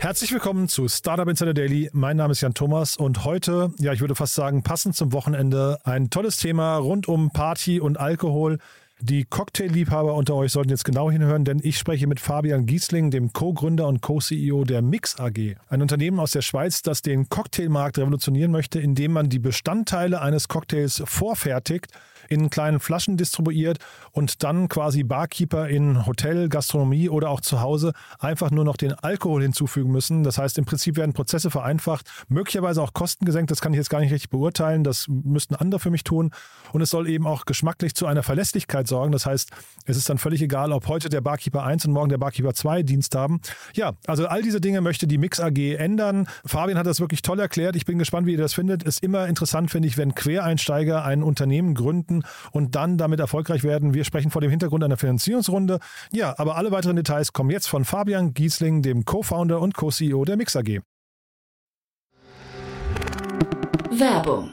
Herzlich willkommen zu Startup Insider Daily. Mein Name ist Jan Thomas und heute, ja, ich würde fast sagen, passend zum Wochenende, ein tolles Thema rund um Party und Alkohol. Die Cocktailliebhaber unter euch sollten jetzt genau hinhören, denn ich spreche mit Fabian Giesling, dem Co-Gründer und Co-CEO der Mix AG. Ein Unternehmen aus der Schweiz, das den Cocktailmarkt revolutionieren möchte, indem man die Bestandteile eines Cocktails vorfertigt in kleinen Flaschen distribuiert und dann quasi Barkeeper in Hotel, Gastronomie oder auch zu Hause einfach nur noch den Alkohol hinzufügen müssen. Das heißt, im Prinzip werden Prozesse vereinfacht, möglicherweise auch Kosten gesenkt. Das kann ich jetzt gar nicht richtig beurteilen. Das müssten andere für mich tun. Und es soll eben auch geschmacklich zu einer Verlässlichkeit sorgen. Das heißt, es ist dann völlig egal, ob heute der Barkeeper 1 und morgen der Barkeeper 2 Dienst haben. Ja, also all diese Dinge möchte die Mix AG ändern. Fabian hat das wirklich toll erklärt. Ich bin gespannt, wie ihr das findet. Ist immer interessant, finde ich, wenn Quereinsteiger ein Unternehmen gründen und dann damit erfolgreich werden. Wir sprechen vor dem Hintergrund einer Finanzierungsrunde. Ja, aber alle weiteren Details kommen jetzt von Fabian Giesling, dem Co-Founder und Co-CEO der Mix AG. Werbung.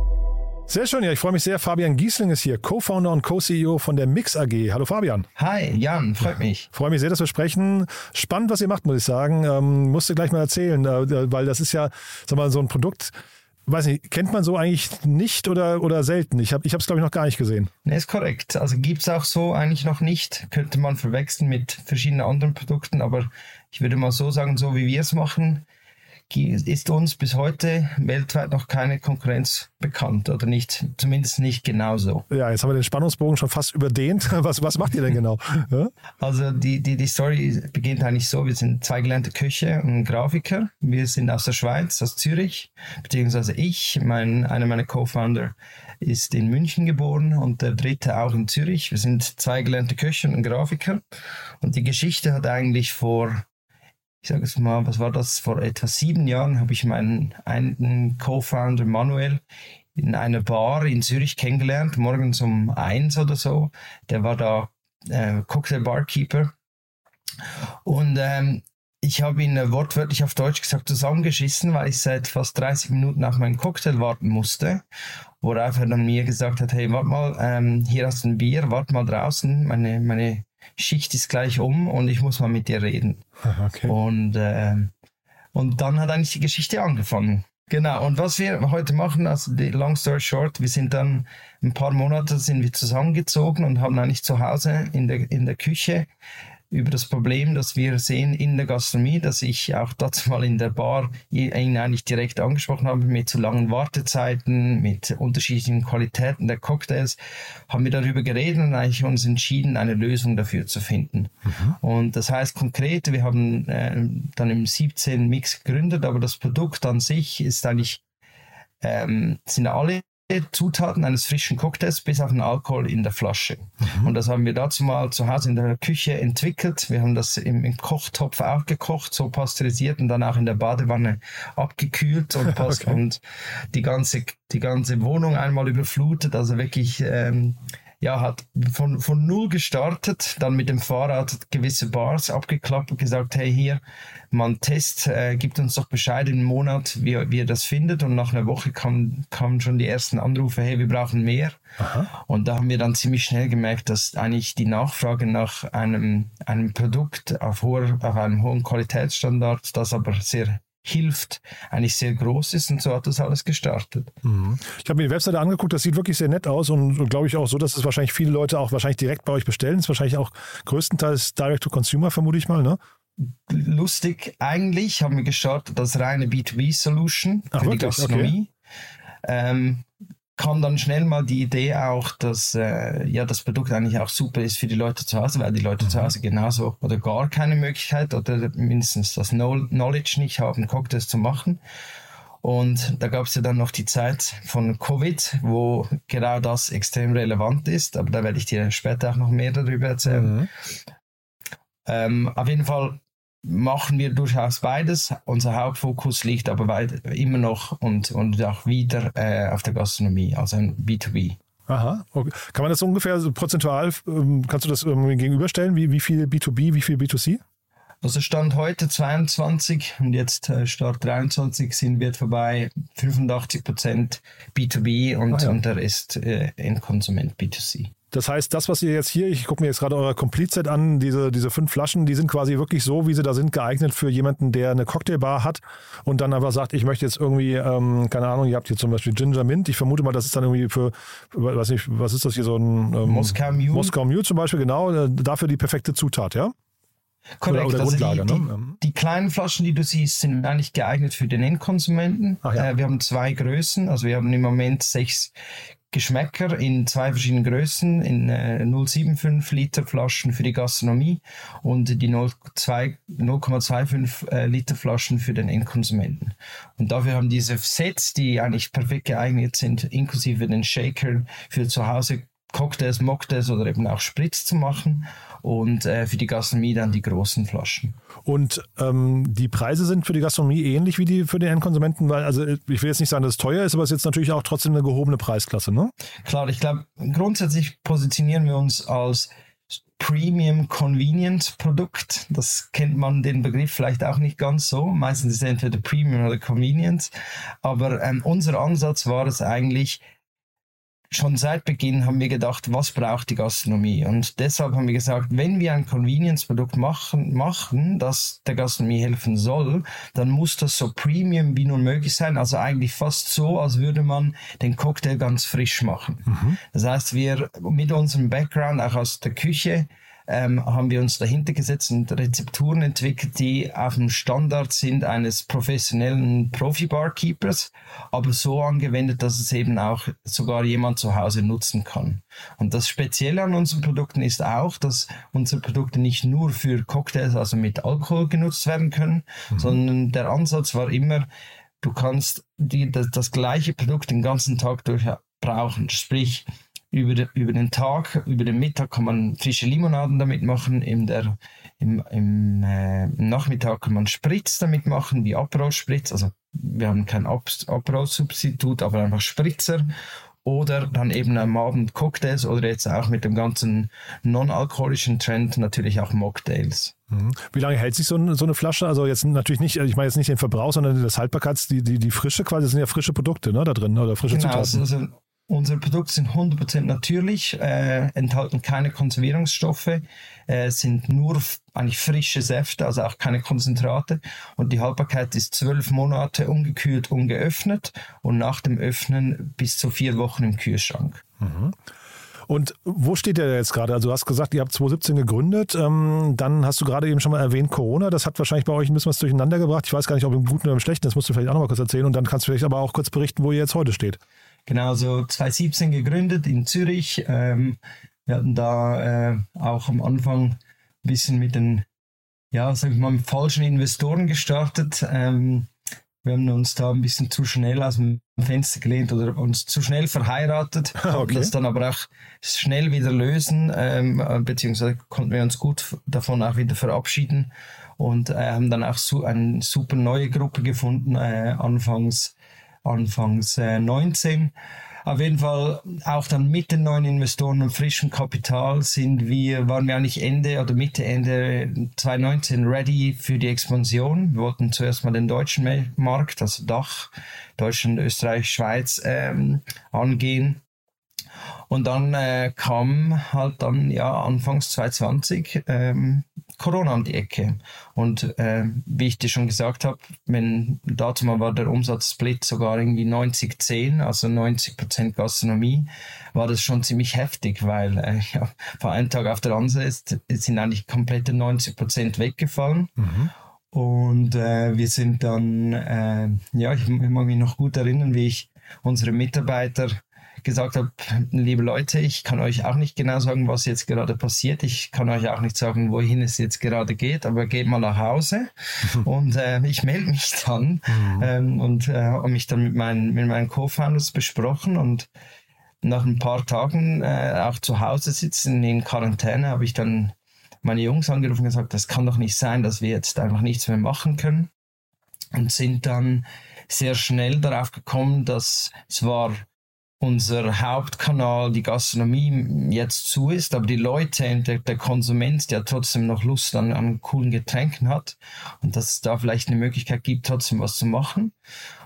Sehr schön, ja, ich freue mich sehr. Fabian Giesling ist hier, Co-Founder und Co-CEO von der Mix AG. Hallo Fabian. Hi, Jan, freut mich. Freue mich sehr, dass wir sprechen. Spannend, was ihr macht, muss ich sagen. Ähm, musst du gleich mal erzählen, äh, weil das ist ja, sag mal, so ein Produkt, weiß nicht, kennt man so eigentlich nicht oder, oder selten? Ich habe es, ich glaube ich, noch gar nicht gesehen. Ne, ist korrekt. Also gibt es auch so eigentlich noch nicht. Könnte man verwechseln mit verschiedenen anderen Produkten, aber ich würde mal so sagen, so wie wir es machen, ist uns bis heute weltweit noch keine Konkurrenz bekannt oder nicht, zumindest nicht genauso. Ja, jetzt haben wir den Spannungsbogen schon fast überdehnt. Was, was macht ihr denn genau? Ja? Also die, die, die Story beginnt eigentlich so, wir sind zwei gelernte Köche und Grafiker. Wir sind aus der Schweiz, aus Zürich, beziehungsweise ich, mein, einer meiner Co-Founder ist in München geboren und der dritte auch in Zürich. Wir sind zwei gelernte Köche und Grafiker und die Geschichte hat eigentlich vor ich sage es mal, was war das? Vor etwa sieben Jahren habe ich meinen einen Co-Founder Manuel in einer Bar in Zürich kennengelernt, morgens um eins oder so. Der war da äh, Cocktail Barkeeper. Und ähm, ich habe ihn äh, wortwörtlich auf Deutsch gesagt zusammengeschissen, weil ich seit fast 30 Minuten auf meinen Cocktail warten musste. Worauf er dann mir gesagt hat, hey, warte mal, ähm, hier hast du ein Bier, warte mal draußen, meine, meine Schicht ist gleich um und ich muss mal mit dir reden. Okay. Und, äh, und dann hat eigentlich die Geschichte angefangen. Genau, und was wir heute machen, also die long story short, wir sind dann ein paar Monate sind wir zusammengezogen und haben eigentlich zu Hause in der, in der Küche über das Problem, das wir sehen in der Gastronomie, dass ich auch dazu mal in der Bar ihn eigentlich direkt angesprochen habe, mit zu langen Wartezeiten, mit unterschiedlichen Qualitäten der Cocktails, haben wir darüber geredet und eigentlich uns entschieden, eine Lösung dafür zu finden. Mhm. Und das heißt konkret, wir haben äh, dann im 17 Mix gegründet, aber das Produkt an sich ist eigentlich, ähm, sind alle Zutaten eines frischen Cocktails bis auf den Alkohol in der Flasche. Mhm. Und das haben wir dazu mal zu Hause in der Küche entwickelt. Wir haben das im, im Kochtopf auch gekocht, so pasteurisiert und dann auch in der Badewanne abgekühlt und, okay. und die, ganze, die ganze Wohnung einmal überflutet. Also wirklich ähm, ja, hat von, von null gestartet, dann mit dem Fahrrad gewisse Bars abgeklappt und gesagt, hey, hier, man Test, äh, gibt uns doch Bescheid im Monat, wie, wie ihr das findet. Und nach einer Woche kamen kam schon die ersten Anrufe, hey, wir brauchen mehr. Aha. Und da haben wir dann ziemlich schnell gemerkt, dass eigentlich die Nachfrage nach einem, einem Produkt auf, hoher, auf einem hohen Qualitätsstandard, das aber sehr hilft, eigentlich sehr groß ist und so hat das alles gestartet. Mhm. Ich habe mir die Webseite angeguckt, das sieht wirklich sehr nett aus und, und glaube ich auch so, dass es wahrscheinlich viele Leute auch wahrscheinlich direkt bei euch bestellen. Das ist wahrscheinlich auch größtenteils Direct to Consumer, vermute ich mal, ne? Lustig, eigentlich haben wir gestartet als reine B2B-Solution für wirklich? die Gastronomie. Okay. Ähm, kam dann schnell mal die Idee auch, dass äh, ja das Produkt eigentlich auch super ist für die Leute zu Hause, weil die Leute mhm. zu Hause genauso oder gar keine Möglichkeit oder mindestens das Knowledge nicht haben, Cocktails zu machen. Und da gab es ja dann noch die Zeit von Covid, wo genau das extrem relevant ist, aber da werde ich dir später auch noch mehr darüber erzählen. Mhm. Ähm, auf jeden Fall machen wir durchaus beides. Unser Hauptfokus liegt aber weit, immer noch und, und auch wieder äh, auf der Gastronomie, also ein B2B. Aha, okay. Kann man das ungefähr so prozentual, ähm, kannst du das irgendwie gegenüberstellen? Wie, wie viel B2B, wie viel B2C? Also Stand heute 22 und jetzt äh, Start 23 sind wir vorbei 85% B2B und, ah, ja. und der Rest äh, Endkonsument B2C. Das heißt, das, was ihr jetzt hier, ich gucke mir jetzt gerade euer Complete-Set an, diese, diese fünf Flaschen, die sind quasi wirklich so, wie sie da sind, geeignet für jemanden, der eine Cocktailbar hat und dann einfach sagt, ich möchte jetzt irgendwie, ähm, keine Ahnung, ihr habt hier zum Beispiel Ginger Mint. Ich vermute mal, das ist dann irgendwie für, weiß nicht, was ist das hier, so ein ähm, Moskau Mule. Moskau Mule zum Beispiel, genau, äh, dafür die perfekte Zutat, ja? Korrekt. Oder, oder also die, ne? die, die, kleinen Flaschen, die du siehst, sind eigentlich geeignet für den Endkonsumenten. Ja. Äh, wir haben zwei Größen, also wir haben im Moment sechs Geschmäcker in zwei verschiedenen Größen, in äh, 0,75 Liter Flaschen für die Gastronomie und die 0,25 äh, Liter Flaschen für den Endkonsumenten. Und dafür haben diese Sets, die eigentlich perfekt geeignet sind, inklusive den Shaker für zu Hause Cocktails, Mocktails oder eben auch Spritz zu machen und äh, für die Gastronomie dann die großen Flaschen. Und ähm, die Preise sind für die Gastronomie ähnlich wie die für den Endkonsumenten, weil also ich will jetzt nicht sagen, dass es teuer ist, aber es ist jetzt natürlich auch trotzdem eine gehobene Preisklasse, ne? Klar, ich glaube, grundsätzlich positionieren wir uns als Premium Convenience Produkt. Das kennt man den Begriff vielleicht auch nicht ganz so. Meistens ist es entweder Premium oder Convenience. Aber ähm, unser Ansatz war es eigentlich, schon seit Beginn haben wir gedacht, was braucht die Gastronomie? Und deshalb haben wir gesagt, wenn wir ein Convenience-Produkt machen, machen, das der Gastronomie helfen soll, dann muss das so premium wie nur möglich sein. Also eigentlich fast so, als würde man den Cocktail ganz frisch machen. Mhm. Das heißt, wir mit unserem Background auch aus der Küche ähm, haben wir uns dahinter gesetzt und Rezepturen entwickelt, die auf dem Standard sind eines professionellen Profi-Barkeepers, aber so angewendet, dass es eben auch sogar jemand zu Hause nutzen kann. Und das Spezielle an unseren Produkten ist auch, dass unsere Produkte nicht nur für Cocktails, also mit Alkohol genutzt werden können, mhm. sondern der Ansatz war immer, du kannst die, das, das gleiche Produkt den ganzen Tag durch brauchen. Sprich, über, de, über den Tag, über den Mittag kann man frische Limonaden damit machen, in der, im, im äh, Nachmittag kann man Spritz damit machen, wie Aperol-Spritz, also wir haben kein Aperol-Substitut, aber einfach Spritzer oder dann eben am Abend Cocktails oder jetzt auch mit dem ganzen non-alkoholischen Trend natürlich auch Mocktails. Mhm. Wie lange hält sich so, eine, so eine Flasche? Also jetzt natürlich nicht, ich meine jetzt nicht den Verbrauch, sondern das Haltbarkeits, die, die, die Frische quasi, das sind ja frische Produkte ne, da drin oder frische genau, Zutaten. Also Unsere Produkte sind 100% natürlich, äh, enthalten keine Konservierungsstoffe, äh, sind nur eigentlich frische Säfte, also auch keine Konzentrate. Und die Haltbarkeit ist zwölf Monate ungekühlt, ungeöffnet und nach dem Öffnen bis zu vier Wochen im Kühlschrank. Mhm. Und wo steht der jetzt gerade? Also du hast gesagt, ihr habt 2017 gegründet. Ähm, dann hast du gerade eben schon mal erwähnt Corona. Das hat wahrscheinlich bei euch ein bisschen was durcheinander gebracht. Ich weiß gar nicht, ob im Guten oder im Schlechten. Das musst du vielleicht auch noch mal kurz erzählen. Und dann kannst du vielleicht aber auch kurz berichten, wo ihr jetzt heute steht. Genau, so 2017 gegründet in Zürich. Ähm, wir hatten da äh, auch am Anfang ein bisschen mit den, ja, sag ich mal, mit falschen Investoren gestartet. Ähm, wir haben uns da ein bisschen zu schnell aus dem Fenster gelehnt oder uns zu schnell verheiratet, okay. das dann aber auch schnell wieder lösen, ähm, beziehungsweise konnten wir uns gut davon auch wieder verabschieden und äh, haben dann auch so eine super neue Gruppe gefunden, äh, anfangs anfangs äh, 19. Auf jeden Fall auch dann mit den neuen Investoren und frischem Kapital sind wir, waren wir eigentlich Ende oder Mitte, Ende 2019 ready für die Expansion. Wir wollten zuerst mal den deutschen Markt, also Dach, Deutschland, Österreich, Schweiz ähm, angehen Und dann äh, kam halt dann ja anfangs 2020 ähm, Corona um die Ecke. Und äh, wie ich dir schon gesagt habe, wenn dazu mal war der Umsatzsplit sogar irgendwie 90-10, also 90 Prozent Gastronomie, war das schon ziemlich heftig, weil äh, ja, von einem Tag auf den anderen ist, sind eigentlich komplette 90 Prozent weggefallen. Mhm. Und äh, wir sind dann, äh, ja, ich, ich mag mich noch gut erinnern, wie ich unsere Mitarbeiter gesagt habe, liebe Leute, ich kann euch auch nicht genau sagen, was jetzt gerade passiert. Ich kann euch auch nicht sagen, wohin es jetzt gerade geht, aber geht mal nach Hause und äh, ich melde mich dann mhm. ähm, und äh, habe mich dann mit meinen, mit meinen Co-Founders besprochen und nach ein paar Tagen äh, auch zu Hause sitzen in Quarantäne habe ich dann meine Jungs angerufen und gesagt, das kann doch nicht sein, dass wir jetzt einfach nichts mehr machen können und sind dann sehr schnell darauf gekommen, dass zwar unser Hauptkanal, die Gastronomie, jetzt zu ist, aber die Leute, der, der Konsument, der trotzdem noch Lust an, an coolen Getränken hat und dass es da vielleicht eine Möglichkeit gibt, trotzdem was zu machen.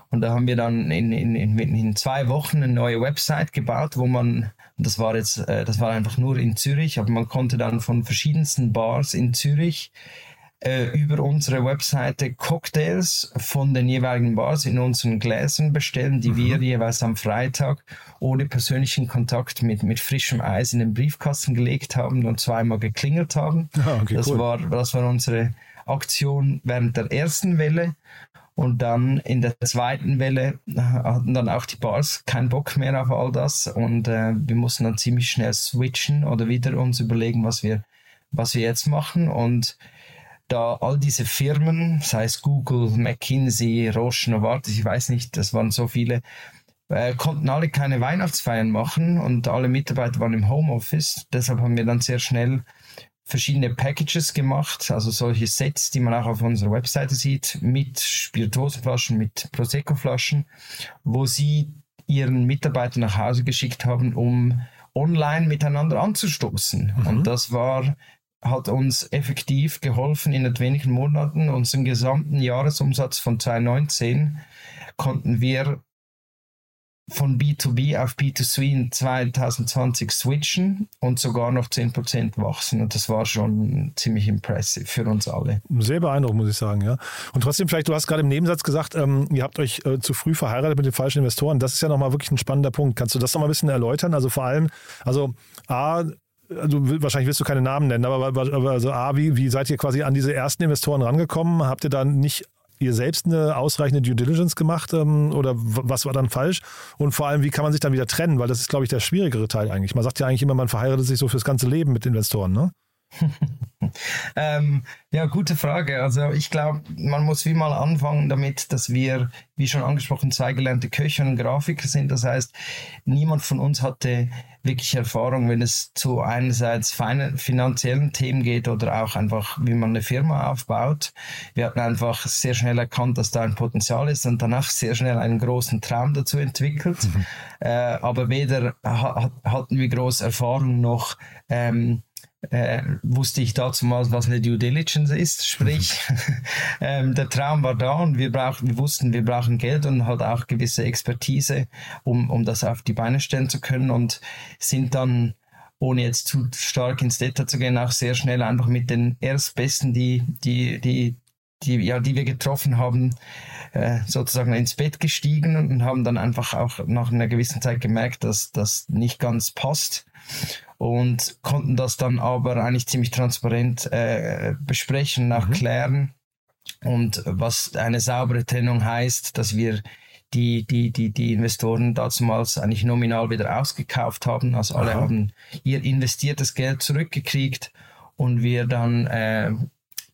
Und da haben wir dann in, in, in, in zwei Wochen eine neue Website gebaut, wo man, das war jetzt, äh, das war einfach nur in Zürich, aber man konnte dann von verschiedensten Bars in Zürich äh, über unsere Webseite Cocktails von den jeweiligen Bars in unseren Gläsern bestellen, die mhm. wir jeweils am Freitag ohne persönlichen Kontakt mit, mit frischem Eis in den Briefkasten gelegt haben und zweimal geklingelt haben. Ah, okay, das, cool. war, das war unsere Aktion während der ersten Welle. Und dann in der zweiten Welle hatten dann auch die Bars keinen Bock mehr auf all das und äh, wir mussten dann ziemlich schnell switchen oder wieder uns überlegen, was wir, was wir jetzt machen. Und da all diese Firmen, sei es Google, McKinsey, Roche, Novartis, ich weiß nicht, das waren so viele, äh, konnten alle keine Weihnachtsfeiern machen und alle Mitarbeiter waren im Homeoffice. Deshalb haben wir dann sehr schnell verschiedene Packages gemacht, also solche Sets, die man auch auf unserer Webseite sieht, mit Spirituosenflaschen, mit Prosecco-Flaschen, wo sie ihren Mitarbeitern nach Hause geschickt haben, um online miteinander anzustoßen. Mhm. Und das war hat uns effektiv geholfen, in wenigen Monaten unseren gesamten Jahresumsatz von 2019 konnten wir von B2B auf B2C in 2020 switchen und sogar noch 10% wachsen. Und das war schon ziemlich impressive für uns alle. Sehr beeindruckend, muss ich sagen, ja. Und trotzdem, vielleicht, du hast gerade im Nebensatz gesagt, ähm, ihr habt euch äh, zu früh verheiratet mit den falschen Investoren. Das ist ja nochmal wirklich ein spannender Punkt. Kannst du das nochmal ein bisschen erläutern? Also vor allem, also A, also wahrscheinlich willst du keine Namen nennen, aber, also A, wie, wie seid ihr quasi an diese ersten Investoren rangekommen? Habt ihr dann nicht ihr selbst eine ausreichende Due Diligence gemacht ähm, oder was war dann falsch? Und vor allem, wie kann man sich dann wieder trennen? Weil das ist, glaube ich, der schwierigere Teil eigentlich. Man sagt ja eigentlich immer, man verheiratet sich so fürs ganze Leben mit Investoren, ne? ähm, ja, gute Frage. Also ich glaube, man muss wie mal anfangen damit, dass wir, wie schon angesprochen, zwei gelernte Köche und Grafiker sind. Das heißt, niemand von uns hatte wirklich Erfahrung, wenn es zu einerseits finanziellen Themen geht oder auch einfach, wie man eine Firma aufbaut. Wir hatten einfach sehr schnell erkannt, dass da ein Potenzial ist und danach sehr schnell einen großen Traum dazu entwickelt. Mhm. Äh, aber weder ha hatten wir große Erfahrung noch ähm, äh, wusste ich dazu mal, was eine Due Diligence ist. Sprich, ähm, der Traum war da und wir, brauchen, wir wussten, wir brauchen Geld und halt auch gewisse Expertise, um, um das auf die Beine stellen zu können und sind dann ohne jetzt zu stark ins Detail zu gehen, auch sehr schnell einfach mit den Erstbesten, die, die, die, die, ja, die wir getroffen haben, äh, sozusagen ins Bett gestiegen und haben dann einfach auch nach einer gewissen Zeit gemerkt, dass das nicht ganz passt und konnten das dann aber eigentlich ziemlich transparent äh, besprechen, auch mhm. klären. Und was eine saubere Trennung heißt, dass wir die, die, die, die Investoren damals eigentlich nominal wieder ausgekauft haben. Also alle Aha. haben ihr investiertes Geld zurückgekriegt und wir dann äh,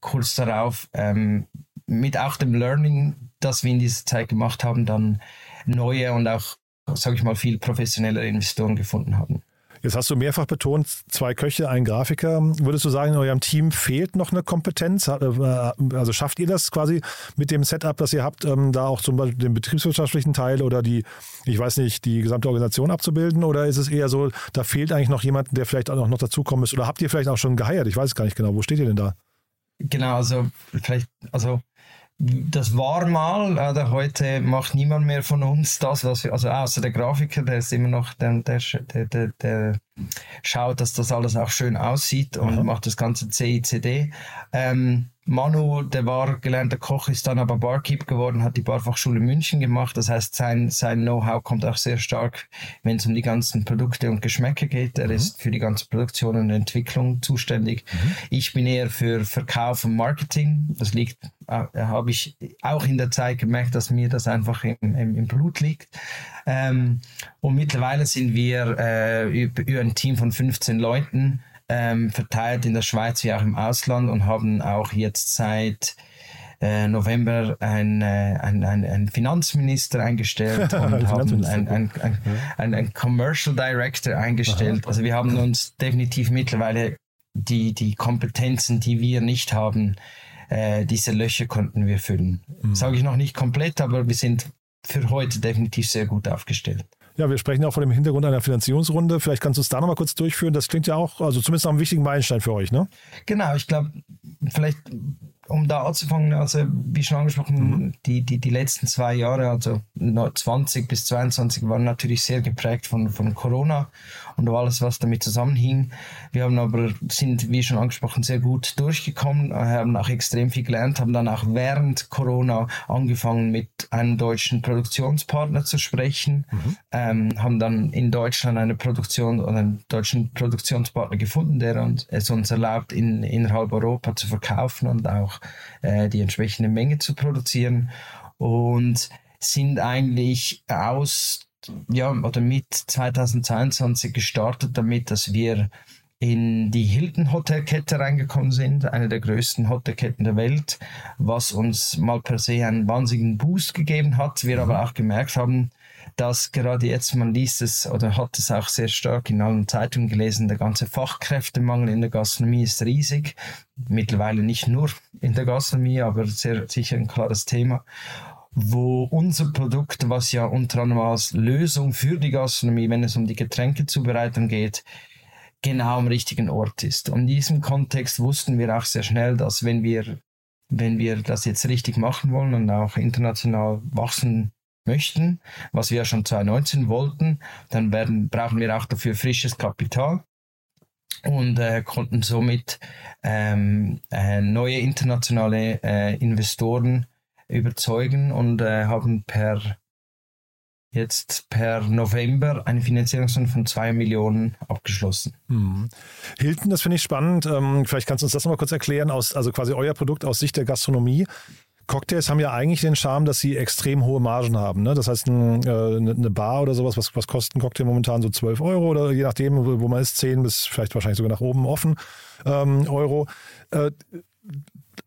kurz darauf ähm, mit auch dem Learning, das wir in dieser Zeit gemacht haben, dann neue und auch, sage ich mal, viel professionellere Investoren gefunden haben. Jetzt hast du mehrfach betont, zwei Köche, ein Grafiker. Würdest du sagen, in eurem Team fehlt noch eine Kompetenz? Äh, also schafft ihr das quasi mit dem Setup, das ihr habt, ähm, da auch zum Beispiel den betriebswirtschaftlichen Teil oder die, ich weiß nicht, die gesamte Organisation abzubilden? Oder ist es eher so, da fehlt eigentlich noch jemand, der vielleicht auch noch dazukommen muss? Oder habt ihr vielleicht auch schon geheiert? Ich weiß gar nicht genau. Wo steht ihr denn da? Genau, also vielleicht, also das war mal, oder heute macht niemand mehr von uns das, was wir, also außer der Grafiker, der ist immer noch, der, der, der, der schaut, dass das alles auch schön aussieht und Aha. macht das ganze CICD. Ähm, Manu, der war gelernter Koch, ist dann aber Barkeep geworden, hat die Barfachschule München gemacht. Das heißt, sein, sein Know-how kommt auch sehr stark, wenn es um die ganzen Produkte und Geschmäcker geht. Er ist für die ganze Produktion und Entwicklung zuständig. Ich bin eher für Verkauf und Marketing. Das liegt, äh, habe ich auch in der Zeit gemerkt, dass mir das einfach im, im, im Blut liegt. Ähm, und mittlerweile sind wir äh, über, über ein Team von 15 Leuten ähm, verteilt in der Schweiz wie auch im Ausland und haben auch jetzt seit äh, November ein, äh, ein, ein, Finanzminister eingestellt und haben Finanzminister, ein, ein, ein, Commercial Director eingestellt. Also wir haben uns definitiv mittlerweile die, die Kompetenzen, die wir nicht haben, äh, diese Löcher konnten wir füllen. Sage ich noch nicht komplett, aber wir sind für heute definitiv sehr gut aufgestellt. Ja, wir sprechen auch vor dem Hintergrund einer Finanzierungsrunde. Vielleicht kannst du es da nochmal kurz durchführen. Das klingt ja auch, also zumindest noch einen wichtigen Meilenstein für euch, ne? Genau, ich glaube, vielleicht um da anzufangen, also wie schon angesprochen, die, die, die letzten zwei Jahre, also 20 bis 22, waren natürlich sehr geprägt von, von Corona und alles, was damit zusammenhing. Wir haben aber, sind, wie schon angesprochen, sehr gut durchgekommen, haben auch extrem viel gelernt, haben dann auch während Corona angefangen, mit einem deutschen Produktionspartner zu sprechen, ähm, haben dann in Deutschland eine Produktion oder einen deutschen Produktionspartner gefunden, der uns, es uns erlaubt, in, innerhalb Europa zu verkaufen und auch äh, die entsprechende Menge zu produzieren und sind eigentlich aus ja oder mit 2022 gestartet damit, dass wir in die Hilton Hotelkette reingekommen sind, eine der größten Hotelketten der Welt, was uns mal per se einen wahnsinnigen Boost gegeben hat. Wir aber auch gemerkt haben, dass gerade jetzt, man liest es oder hat es auch sehr stark in allen Zeitungen gelesen, der ganze Fachkräftemangel in der Gastronomie ist riesig. Mittlerweile nicht nur in der Gastronomie, aber sehr sicher ein klares Thema wo unser Produkt, was ja unter anderem als Lösung für die Gastronomie, wenn es um die Getränkezubereitung geht, genau am richtigen Ort ist. Und in diesem Kontext wussten wir auch sehr schnell, dass wenn wir, wenn wir das jetzt richtig machen wollen und auch international wachsen möchten, was wir ja schon 2019 wollten, dann werden, brauchen wir auch dafür frisches Kapital und äh, konnten somit ähm, äh, neue internationale äh, Investoren überzeugen und äh, haben per jetzt per November eine Finanzierungsrunde von zwei Millionen abgeschlossen. Mhm. Hilton, das finde ich spannend. Ähm, vielleicht kannst du uns das nochmal kurz erklären, aus, also quasi euer Produkt aus Sicht der Gastronomie. Cocktails haben ja eigentlich den Charme, dass sie extrem hohe Margen haben. Ne? Das heißt, ein, äh, eine Bar oder sowas, was, was kostet ein Cocktail momentan so 12 Euro oder je nachdem, wo, wo man ist, 10 bis vielleicht wahrscheinlich sogar nach oben offen ähm, Euro. Äh,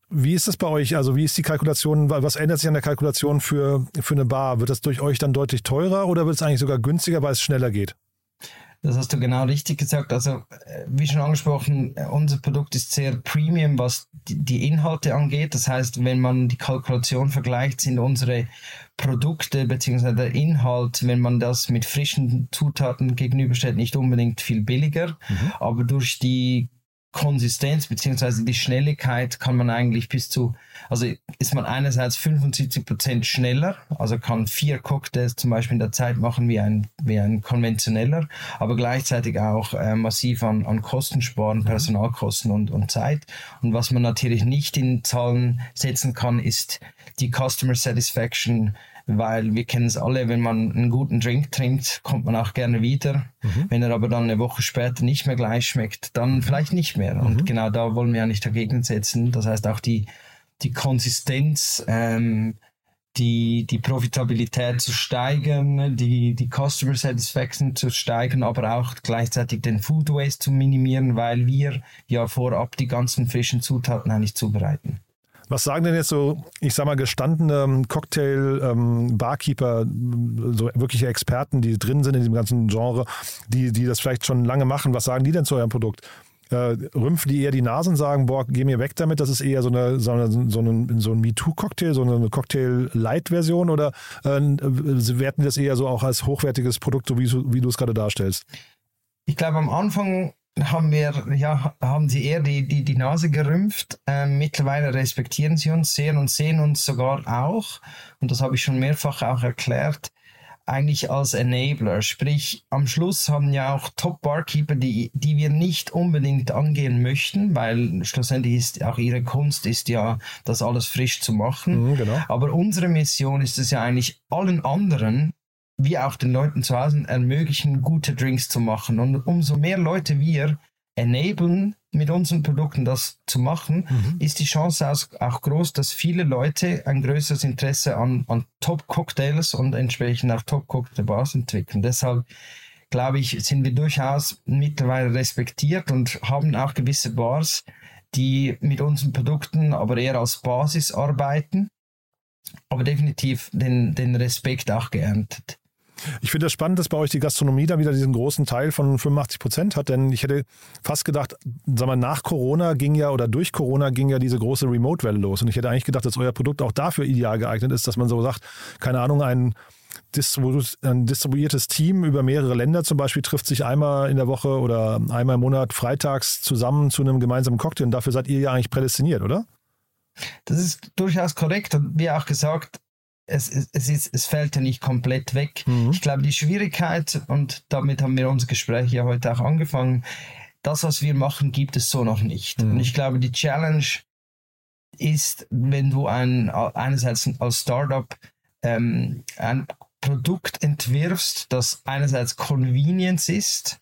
wie ist das bei euch? Also wie ist die Kalkulation? Was ändert sich an der Kalkulation für, für eine Bar? Wird das durch euch dann deutlich teurer oder wird es eigentlich sogar günstiger, weil es schneller geht? Das hast du genau richtig gesagt. Also, äh, wie schon angesprochen, äh, unser Produkt ist sehr premium, was die, Inhalte angeht. Das heißt, wenn man die Kalkulation vergleicht, sind unsere Produkte bzw. der Inhalt, wenn man das mit frischen Zutaten gegenüberstellt, nicht unbedingt viel billiger. Aber durch die Konsistenz beziehungsweise die Schnelligkeit kann man eigentlich bis zu, also ist man einerseits 75 Prozent schneller, also kann vier Cocktails zum Beispiel in der Zeit machen wie ein, wie ein konventioneller, aber gleichzeitig auch äh, massiv an, an Kosten sparen, Personalkosten und, und Zeit. Und was man natürlich nicht in Zahlen setzen kann, ist die Customer Satisfaction weil wir kennen es alle, wenn man einen guten Drink trinkt, kommt man auch gerne wieder. Mhm. Wenn er aber dann eine Woche später nicht mehr gleich schmeckt, dann vielleicht nicht mehr. Mhm. Und genau da wollen wir ja nicht dagegen setzen. Das heißt auch die, die Konsistenz, ähm, die, die Profitabilität zu steigern, die, die Customer Satisfaction zu steigern, aber auch gleichzeitig den Food Waste zu minimieren, weil wir ja vorab die ganzen frischen Zutaten eigentlich zubereiten. Was sagen denn jetzt so, ich sag mal, gestandene Cocktail-Barkeeper, ähm, so wirkliche Experten, die drin sind in diesem ganzen Genre, die, die das vielleicht schon lange machen, was sagen die denn zu eurem Produkt? Äh, rümpfen die eher die Nase und sagen, boah, geh mir weg damit, das ist eher so, eine, so, eine, so ein, so ein MeToo-Cocktail, so eine Cocktail-Light-Version oder äh, werten die das eher so auch als hochwertiges Produkt, so wie, wie du es gerade darstellst? Ich glaube, am Anfang haben wir, ja, haben sie eher die, die, die Nase gerümpft. Ähm, mittlerweile respektieren sie uns sehr und sehen uns sogar auch, und das habe ich schon mehrfach auch erklärt, eigentlich als Enabler. Sprich, am Schluss haben ja auch Top-Barkeeper, die, die wir nicht unbedingt angehen möchten, weil schlussendlich ist auch ihre Kunst ist ja, das alles frisch zu machen. Mhm, genau. Aber unsere Mission ist es ja eigentlich, allen anderen wie auch den Leuten zu Hause ermöglichen, gute Drinks zu machen. Und umso mehr Leute wir enablen, mit unseren Produkten das zu machen, mhm. ist die Chance auch groß, dass viele Leute ein größeres Interesse an, an Top-Cocktails und entsprechend auch Top-Cocktail-Bars entwickeln. Deshalb glaube ich, sind wir durchaus mittlerweile respektiert und haben auch gewisse Bars, die mit unseren Produkten aber eher als Basis arbeiten, aber definitiv den, den Respekt auch geerntet. Ich finde es das spannend, dass bei euch die Gastronomie dann wieder diesen großen Teil von 85 Prozent hat, denn ich hätte fast gedacht, sag mal, nach Corona ging ja oder durch Corona ging ja diese große Remote-Welle los. Und ich hätte eigentlich gedacht, dass euer Produkt auch dafür ideal geeignet ist, dass man so sagt, keine Ahnung, ein, ein distribuiertes Team über mehrere Länder zum Beispiel trifft sich einmal in der Woche oder einmal im Monat freitags zusammen zu einem gemeinsamen Cocktail. Und dafür seid ihr ja eigentlich prädestiniert, oder? Das ist durchaus korrekt. Und wie auch gesagt, es, es, ist, es fällt ja nicht komplett weg. Mhm. Ich glaube, die Schwierigkeit, und damit haben wir unser Gespräch ja heute auch angefangen, das, was wir machen, gibt es so noch nicht. Mhm. Und ich glaube, die Challenge ist, wenn du ein, einerseits als Startup ähm, ein Produkt entwirfst, das einerseits Convenience ist,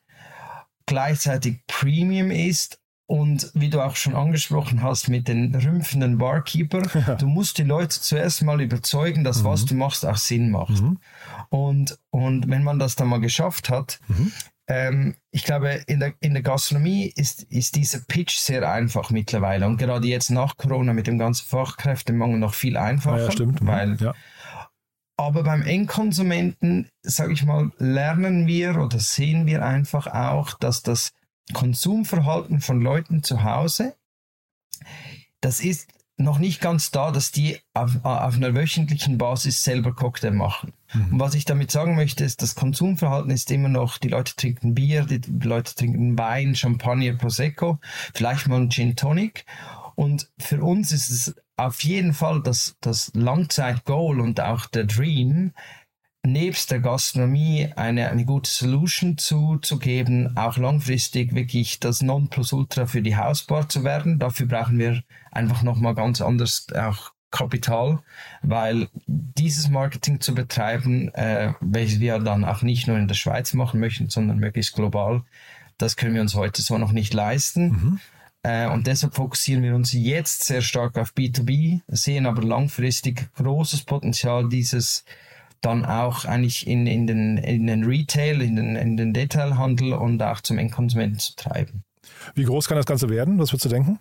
gleichzeitig Premium ist und wie du auch schon angesprochen hast mit den rümpfenden Barkeeper, ja. du musst die Leute zuerst mal überzeugen, dass mhm. was du machst auch Sinn macht. Mhm. Und, und wenn man das dann mal geschafft hat, mhm. ähm, ich glaube, in der, in der Gastronomie ist, ist dieser Pitch sehr einfach mittlerweile. Und gerade jetzt nach Corona mit dem ganzen Fachkräftemangel noch viel einfacher. Ja, ja stimmt. Mhm. Weil, ja. Aber beim Endkonsumenten, sage ich mal, lernen wir oder sehen wir einfach auch, dass das Konsumverhalten von Leuten zu Hause, das ist noch nicht ganz da, dass die auf, auf einer wöchentlichen Basis selber Cocktail machen. Mhm. Und was ich damit sagen möchte, ist, das Konsumverhalten ist immer noch, die Leute trinken Bier, die Leute trinken Wein, Champagner, Prosecco, vielleicht mal ein Gin Tonic. Und für uns ist es auf jeden Fall das, das Langzeit-Goal und auch der Dream, nebst der Gastronomie eine, eine gute Solution zu, zu geben, auch langfristig wirklich das Nonplusultra für die Hausbar zu werden. Dafür brauchen wir einfach nochmal ganz anders auch Kapital, weil dieses Marketing zu betreiben, äh, welches wir dann auch nicht nur in der Schweiz machen möchten, sondern möglichst global, das können wir uns heute so noch nicht leisten. Mhm. Äh, und deshalb fokussieren wir uns jetzt sehr stark auf B2B, sehen aber langfristig großes Potenzial dieses dann auch eigentlich in, in, den, in den Retail, in den, in den Detailhandel und auch zum Endkonsumenten zu treiben. Wie groß kann das Ganze werden? Was würdest du denken?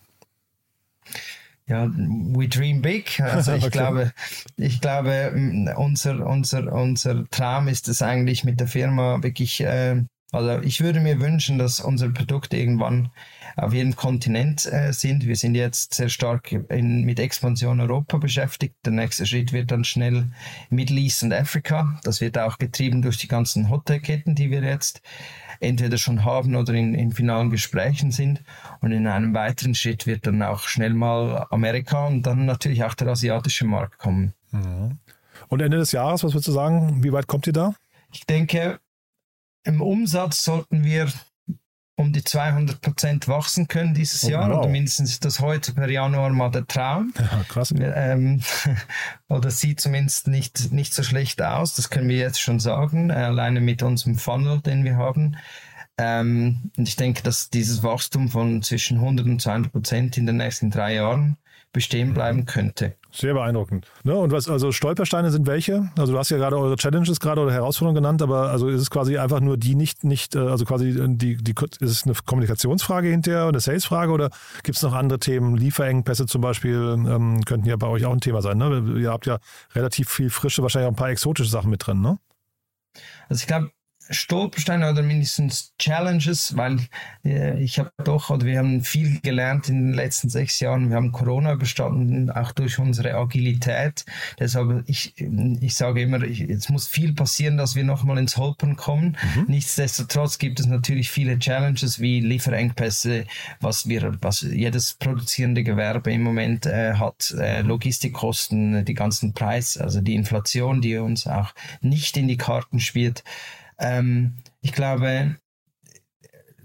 Ja, we dream big. Also ich okay. glaube, ich glaube, unser, unser, unser Traum ist es eigentlich mit der Firma wirklich, äh, also ich würde mir wünschen, dass unsere Produkte irgendwann auf jedem Kontinent äh, sind. Wir sind jetzt sehr stark in, mit Expansion Europa beschäftigt. Der nächste Schritt wird dann schnell Middle East und Afrika. Das wird auch getrieben durch die ganzen Hotelketten, die wir jetzt entweder schon haben oder in, in finalen Gesprächen sind. Und in einem weiteren Schritt wird dann auch schnell mal Amerika und dann natürlich auch der asiatische Markt kommen. Mhm. Und Ende des Jahres, was würdest du sagen? Wie weit kommt ihr da? Ich denke, im Umsatz sollten wir um die 200 Prozent wachsen können dieses oh, Jahr. Wow. Oder mindestens ist das heute per Januar mal der Traum. Ja, krass. Ähm, oder sieht zumindest nicht, nicht so schlecht aus. Das können wir jetzt schon sagen. Alleine mit unserem Funnel, den wir haben. Ähm, und ich denke, dass dieses Wachstum von zwischen 100 und 200 Prozent in den nächsten drei Jahren bestehen mhm. bleiben könnte. Sehr beeindruckend. Ne? Und was, also Stolpersteine sind welche? Also du hast ja gerade eure Challenges gerade oder Herausforderungen genannt, aber also ist es quasi einfach nur die nicht, nicht, äh, also quasi die, die ist es eine Kommunikationsfrage hinterher, eine Salesfrage oder gibt es noch andere Themen? Lieferengpässe zum Beispiel ähm, könnten ja bei euch auch ein Thema sein. Ne? Ihr habt ja relativ viel frische, wahrscheinlich auch ein paar exotische Sachen mit drin, ne? Also ich glaube, Stolpersteine oder mindestens Challenges, weil äh, ich habe doch, oder wir haben viel gelernt in den letzten sechs Jahren. Wir haben Corona überstanden, auch durch unsere Agilität. Deshalb, ich, ich sage immer, ich, es muss viel passieren, dass wir nochmal ins Holpern kommen. Mhm. Nichtsdestotrotz gibt es natürlich viele Challenges wie Lieferengpässe, was wir, was jedes produzierende Gewerbe im Moment äh, hat, äh, Logistikkosten, die ganzen Preis, also die Inflation, die uns auch nicht in die Karten spielt. Ähm, ich glaube,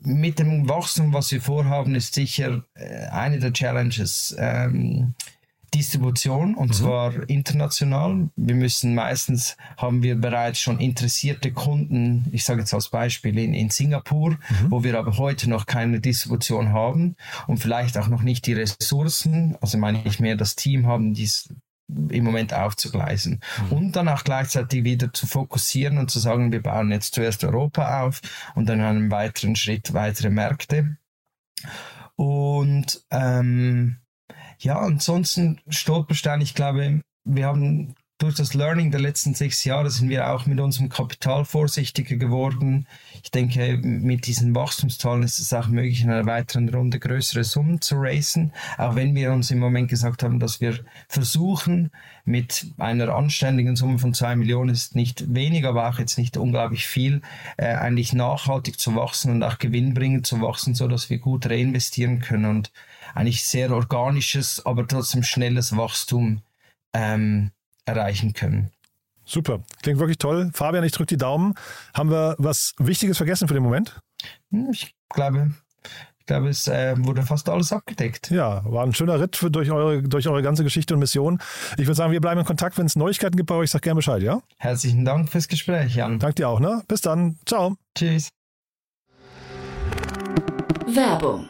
mit dem Wachstum, was wir vorhaben, ist sicher äh, eine der Challenges ähm, Distribution und mhm. zwar international. Wir müssen meistens haben wir bereits schon interessierte Kunden, ich sage jetzt als Beispiel in, in Singapur, mhm. wo wir aber heute noch keine Distribution haben und vielleicht auch noch nicht die Ressourcen, also meine ich mehr das Team haben, die im Moment aufzugleisen. Mhm. Und dann auch gleichzeitig wieder zu fokussieren und zu sagen, wir bauen jetzt zuerst Europa auf und dann in einem weiteren Schritt weitere Märkte. Und ähm, ja, ansonsten Stolperstein, ich glaube, wir haben durch das Learning der letzten sechs Jahre sind wir auch mit unserem Kapital vorsichtiger geworden. Ich denke, mit diesen Wachstumszahlen ist es auch möglich, in einer weiteren Runde größere Summen zu racen. Auch wenn wir uns im Moment gesagt haben, dass wir versuchen, mit einer anständigen Summe von zwei Millionen ist nicht wenig, aber auch jetzt nicht unglaublich viel, äh, eigentlich nachhaltig zu wachsen und auch gewinnbringend zu wachsen, so dass wir gut reinvestieren können und eigentlich sehr organisches, aber trotzdem schnelles Wachstum ähm, erreichen können. Super, klingt wirklich toll. Fabian, ich drücke die Daumen. Haben wir was Wichtiges vergessen für den Moment? Hm, ich glaube, ich glaube, es äh, wurde fast alles abgedeckt. Ja, war ein schöner Ritt für, durch, eure, durch eure ganze Geschichte und Mission. Ich würde sagen, wir bleiben in Kontakt. Wenn es Neuigkeiten gibt bei euch, sag gerne Bescheid, ja? Herzlichen Dank fürs Gespräch, Jan. Dank dir auch, ne? Bis dann. Ciao. Tschüss. Werbung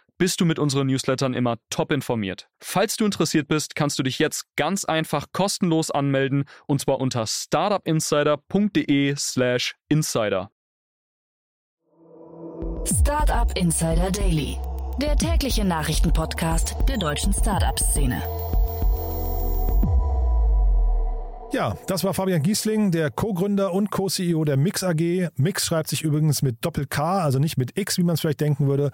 bist du mit unseren Newslettern immer top informiert. Falls du interessiert bist, kannst du dich jetzt ganz einfach kostenlos anmelden und zwar unter startupinsider.de/slash insider. Startup Insider Daily, der tägliche Nachrichtenpodcast der deutschen Startup-Szene. Ja, das war Fabian Giesling, der Co-Gründer und Co-CEO der Mix AG. Mix schreibt sich übrigens mit Doppel-K, also nicht mit X, wie man es vielleicht denken würde.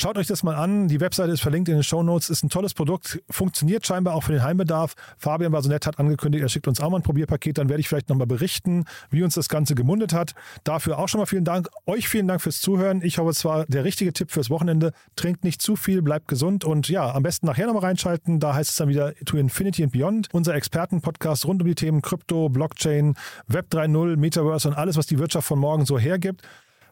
Schaut euch das mal an. Die Webseite ist verlinkt in den Show Notes. Ist ein tolles Produkt. Funktioniert scheinbar auch für den Heimbedarf. Fabian war so nett, hat angekündigt, er schickt uns auch mal ein Probierpaket. Dann werde ich vielleicht nochmal berichten, wie uns das Ganze gemundet hat. Dafür auch schon mal vielen Dank. Euch vielen Dank fürs Zuhören. Ich hoffe, es war der richtige Tipp fürs Wochenende. Trinkt nicht zu viel, bleibt gesund und ja, am besten nachher nochmal reinschalten. Da heißt es dann wieder To Infinity and Beyond. Unser Expertenpodcast rund um die Themen Krypto, Blockchain, Web 3.0, Metaverse und alles, was die Wirtschaft von morgen so hergibt.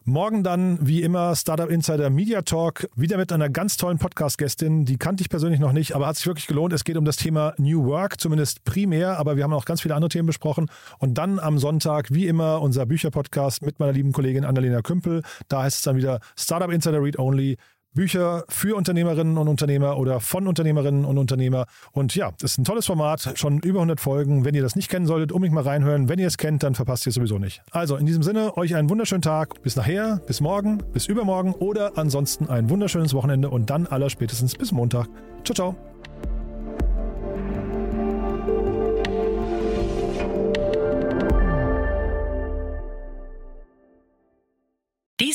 Morgen dann, wie immer, Startup Insider Media Talk, wieder mit einer ganz tollen Podcast-Gästin. Die kannte ich persönlich noch nicht, aber hat sich wirklich gelohnt. Es geht um das Thema New Work, zumindest primär, aber wir haben auch ganz viele andere Themen besprochen. Und dann am Sonntag, wie immer, unser Bücherpodcast mit meiner lieben Kollegin Annalena Kümpel. Da heißt es dann wieder Startup Insider Read Only. Bücher für Unternehmerinnen und Unternehmer oder von Unternehmerinnen und Unternehmer. Und ja, ist ein tolles Format, schon über 100 Folgen. Wenn ihr das nicht kennen solltet, unbedingt mal reinhören. Wenn ihr es kennt, dann verpasst ihr es sowieso nicht. Also in diesem Sinne, euch einen wunderschönen Tag. Bis nachher, bis morgen, bis übermorgen oder ansonsten ein wunderschönes Wochenende und dann aller spätestens bis Montag. Ciao, ciao.